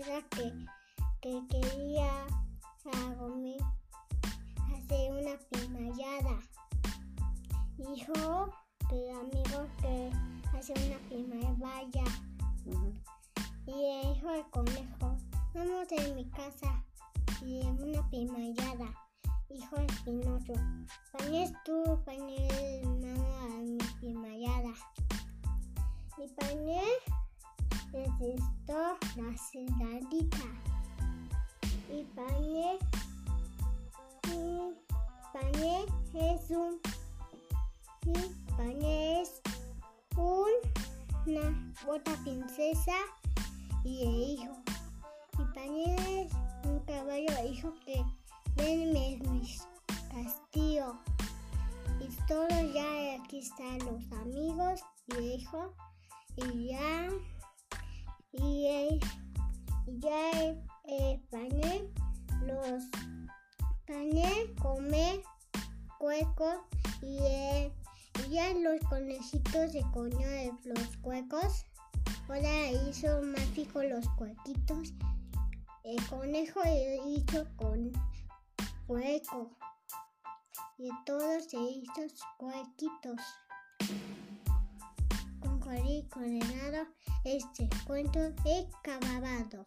que, que quería hacer una primallada. Dijo que amigo que hace una primavera. Y el conejo, vamos a mi casa y una primallada. Hijo el Pinocho, pañes tú, pañes mamá mi primallada. Y pañé la celadita. Y pañé, y pañé es un, y pañé es una bota princesa y el hijo. Y pañé es un caballo hijo que venme mi castillo. Y todos ya aquí están los amigos hijo. Y ya y, ya eh, pañé los pañé come cuecos y, ya los conejitos se coño de los cuecos. Ahora hizo mágico los cuequitos el conejo hizo con cueco. Y todo se hizo cuequitos con condenado este cuento he acabado.